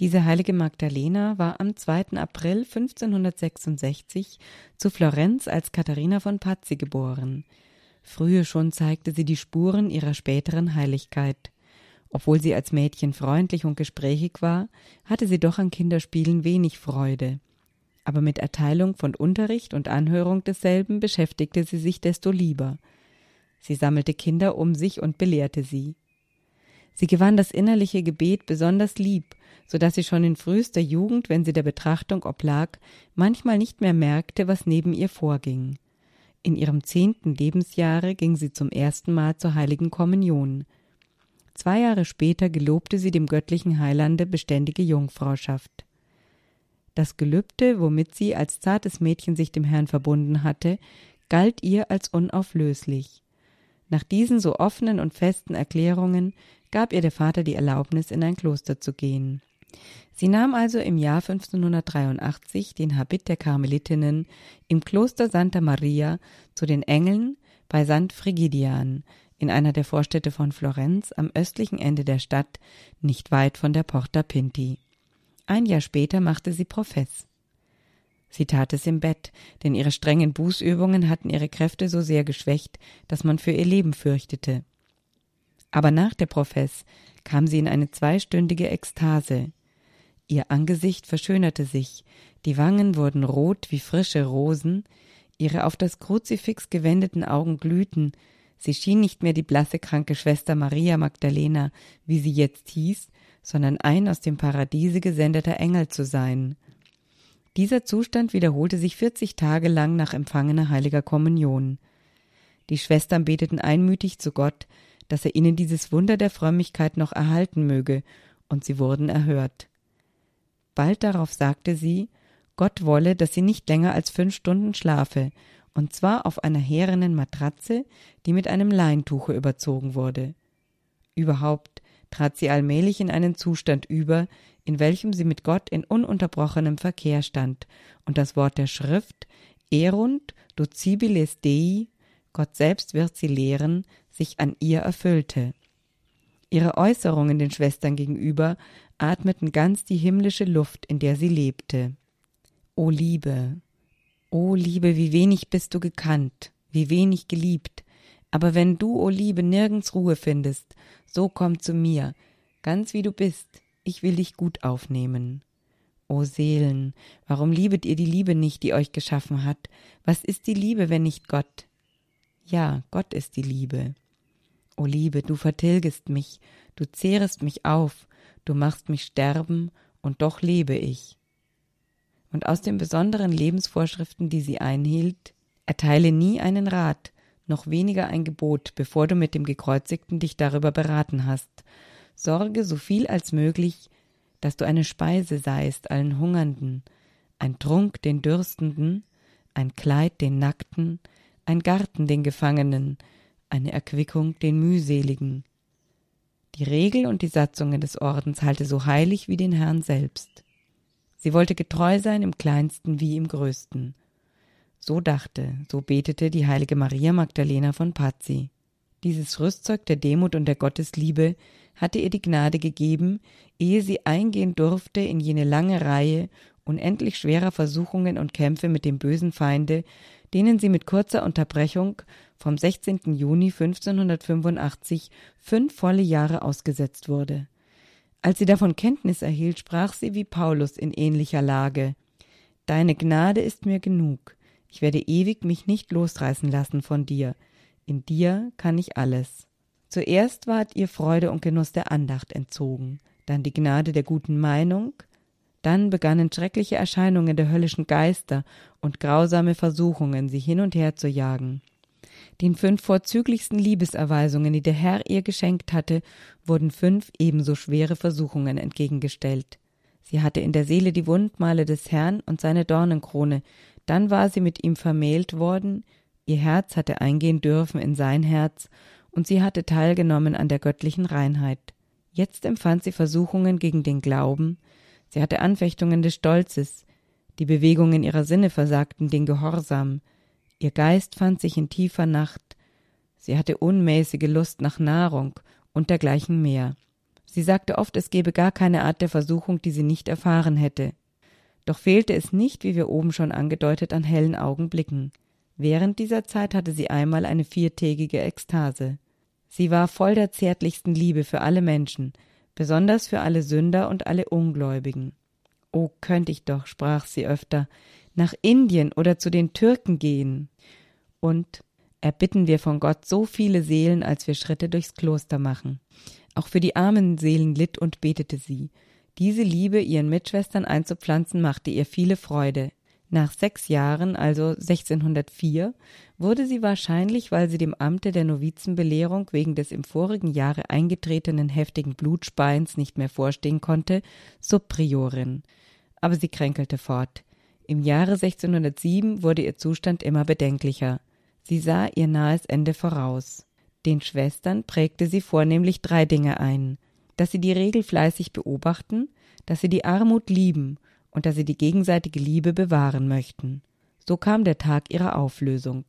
Diese heilige Magdalena war am 2. April 1566 zu Florenz als Katharina von Pazzi geboren. Frühe schon zeigte sie die Spuren ihrer späteren Heiligkeit. Obwohl sie als Mädchen freundlich und gesprächig war, hatte sie doch an Kinderspielen wenig Freude. Aber mit Erteilung von Unterricht und Anhörung desselben beschäftigte sie sich desto lieber. Sie sammelte Kinder um sich und belehrte sie. Sie gewann das innerliche Gebet besonders lieb, so dass sie schon in frühester Jugend, wenn sie der Betrachtung oblag, manchmal nicht mehr merkte, was neben ihr vorging. In ihrem zehnten Lebensjahre ging sie zum ersten Mal zur heiligen Kommunion. Zwei Jahre später gelobte sie dem göttlichen Heilande beständige Jungfrauschaft. Das Gelübde, womit sie als zartes Mädchen sich dem Herrn verbunden hatte, galt ihr als unauflöslich. Nach diesen so offenen und festen Erklärungen gab ihr der Vater die Erlaubnis, in ein Kloster zu gehen. Sie nahm also im Jahr 1583 den Habit der Karmelitinnen im Kloster Santa Maria zu den Engeln bei St. Frigidian in einer der Vorstädte von Florenz am östlichen Ende der Stadt, nicht weit von der Porta Pinti. Ein Jahr später machte sie Profess. Sie tat es im Bett, denn ihre strengen Bußübungen hatten ihre Kräfte so sehr geschwächt, dass man für ihr Leben fürchtete. Aber nach der Profess kam sie in eine zweistündige Ekstase. Ihr Angesicht verschönerte sich, die Wangen wurden rot wie frische Rosen, ihre auf das Kruzifix gewendeten Augen glühten, sie schien nicht mehr die blasse kranke Schwester Maria Magdalena, wie sie jetzt hieß, sondern ein aus dem Paradiese gesendeter Engel zu sein. Dieser Zustand wiederholte sich vierzig Tage lang nach empfangener heiliger Kommunion. Die Schwestern beteten einmütig zu Gott, dass er ihnen dieses Wunder der Frömmigkeit noch erhalten möge, und sie wurden erhört. Bald darauf sagte sie, Gott wolle, dass sie nicht länger als fünf Stunden schlafe, und zwar auf einer härenen Matratze, die mit einem Leintuche überzogen wurde. Überhaupt trat sie allmählich in einen Zustand über, in welchem sie mit Gott in ununterbrochenem Verkehr stand, und das Wort der Schrift Erunt ducibiles Dei, Gott selbst wird sie lehren, sich an ihr erfüllte. Ihre Äußerungen den Schwestern gegenüber atmeten ganz die himmlische Luft, in der sie lebte. O Liebe, o Liebe, wie wenig bist du gekannt, wie wenig geliebt, aber wenn du, o Liebe, nirgends Ruhe findest, so komm zu mir, ganz wie du bist, ich will dich gut aufnehmen. O Seelen, warum liebet ihr die Liebe nicht, die euch geschaffen hat? Was ist die Liebe, wenn nicht Gott? Ja, Gott ist die Liebe. O Liebe, du vertilgest mich, du zehrest mich auf, du machst mich sterben, und doch lebe ich. Und aus den besonderen Lebensvorschriften, die sie einhielt, erteile nie einen Rat, noch weniger ein Gebot, bevor du mit dem Gekreuzigten dich darüber beraten hast. Sorge so viel als möglich, dass du eine Speise seist allen Hungernden, ein Trunk den Dürstenden, ein Kleid den Nackten, ein Garten den Gefangenen, eine Erquickung den Mühseligen. Die Regel und die Satzungen des Ordens halte so heilig wie den Herrn selbst. Sie wollte getreu sein im kleinsten wie im größten. So dachte, so betete die heilige Maria Magdalena von Pazzi. Dieses Rüstzeug der Demut und der Gottesliebe hatte ihr die Gnade gegeben, ehe sie eingehen durfte in jene lange Reihe unendlich schwerer Versuchungen und Kämpfe mit dem bösen Feinde, denen sie mit kurzer Unterbrechung vom 16. Juni 1585 fünf volle Jahre ausgesetzt wurde. Als sie davon Kenntnis erhielt, sprach sie wie Paulus in ähnlicher Lage Deine Gnade ist mir genug, ich werde ewig mich nicht losreißen lassen von dir, in dir kann ich alles. Zuerst ward ihr Freude und Genuss der Andacht entzogen, dann die Gnade der guten Meinung, dann begannen schreckliche Erscheinungen der höllischen Geister und grausame Versuchungen, sie hin und her zu jagen. Den fünf vorzüglichsten Liebeserweisungen, die der Herr ihr geschenkt hatte, wurden fünf ebenso schwere Versuchungen entgegengestellt. Sie hatte in der Seele die Wundmale des Herrn und seine Dornenkrone, dann war sie mit ihm vermählt worden, ihr Herz hatte eingehen dürfen in sein Herz, und sie hatte teilgenommen an der göttlichen Reinheit. Jetzt empfand sie Versuchungen gegen den Glauben, Sie hatte Anfechtungen des Stolzes, die Bewegungen ihrer Sinne versagten den Gehorsam, ihr Geist fand sich in tiefer Nacht, sie hatte unmäßige Lust nach Nahrung und dergleichen mehr. Sie sagte oft, es gebe gar keine Art der Versuchung, die sie nicht erfahren hätte. Doch fehlte es nicht, wie wir oben schon angedeutet, an hellen Augenblicken. Während dieser Zeit hatte sie einmal eine viertägige Ekstase. Sie war voll der zärtlichsten Liebe für alle Menschen, besonders für alle Sünder und alle Ungläubigen. Oh, könnte ich doch, sprach sie öfter, nach Indien oder zu den Türken gehen. Und erbitten wir von Gott so viele Seelen, als wir Schritte durchs Kloster machen. Auch für die armen Seelen litt und betete sie. Diese Liebe ihren Mitschwestern einzupflanzen machte ihr viele Freude. Nach sechs Jahren, also 1604, wurde sie wahrscheinlich, weil sie dem Amte der Novizenbelehrung wegen des im vorigen Jahre eingetretenen heftigen Blutspeins nicht mehr vorstehen konnte, Subpriorin. Aber sie kränkelte fort. Im Jahre 1607 wurde ihr Zustand immer bedenklicher. Sie sah ihr nahes Ende voraus. Den Schwestern prägte sie vornehmlich drei Dinge ein dass sie die Regel fleißig beobachten, dass sie die Armut lieben und dass sie die gegenseitige Liebe bewahren möchten. So kam der Tag ihrer Auflösung.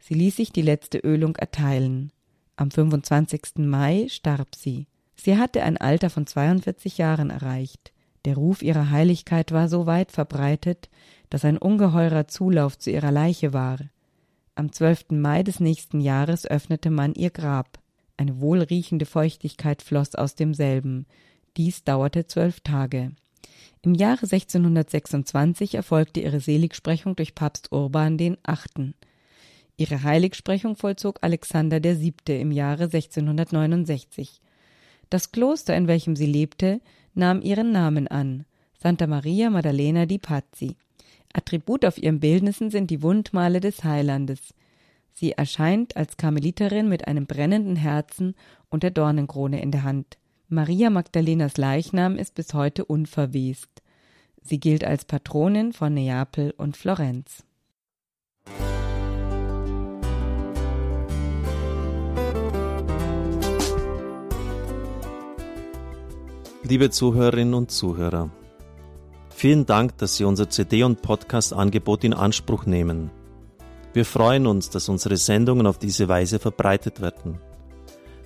Sie ließ sich die letzte Ölung erteilen. Am 25. Mai starb sie. Sie hatte ein Alter von 42 Jahren erreicht. Der Ruf ihrer Heiligkeit war so weit verbreitet, dass ein ungeheurer Zulauf zu ihrer Leiche war. Am 12. Mai des nächsten Jahres öffnete man ihr Grab. Eine wohlriechende Feuchtigkeit floss aus demselben. Dies dauerte zwölf Tage. Im Jahre 1626 erfolgte ihre Seligsprechung durch Papst Urban VIII. Ihre Heiligsprechung vollzog Alexander VII. im Jahre 1669. Das Kloster, in welchem sie lebte, nahm ihren Namen an, Santa Maria Maddalena di Pazzi. Attribut auf ihren Bildnissen sind die Wundmale des Heilandes. Sie erscheint als Karmeliterin mit einem brennenden Herzen und der Dornenkrone in der Hand. Maria Magdalenas Leichnam ist bis heute unverwest. Sie gilt als Patronin von Neapel und Florenz. Liebe Zuhörerinnen und Zuhörer, vielen Dank, dass Sie unser CD- und Podcast-Angebot in Anspruch nehmen. Wir freuen uns, dass unsere Sendungen auf diese Weise verbreitet werden.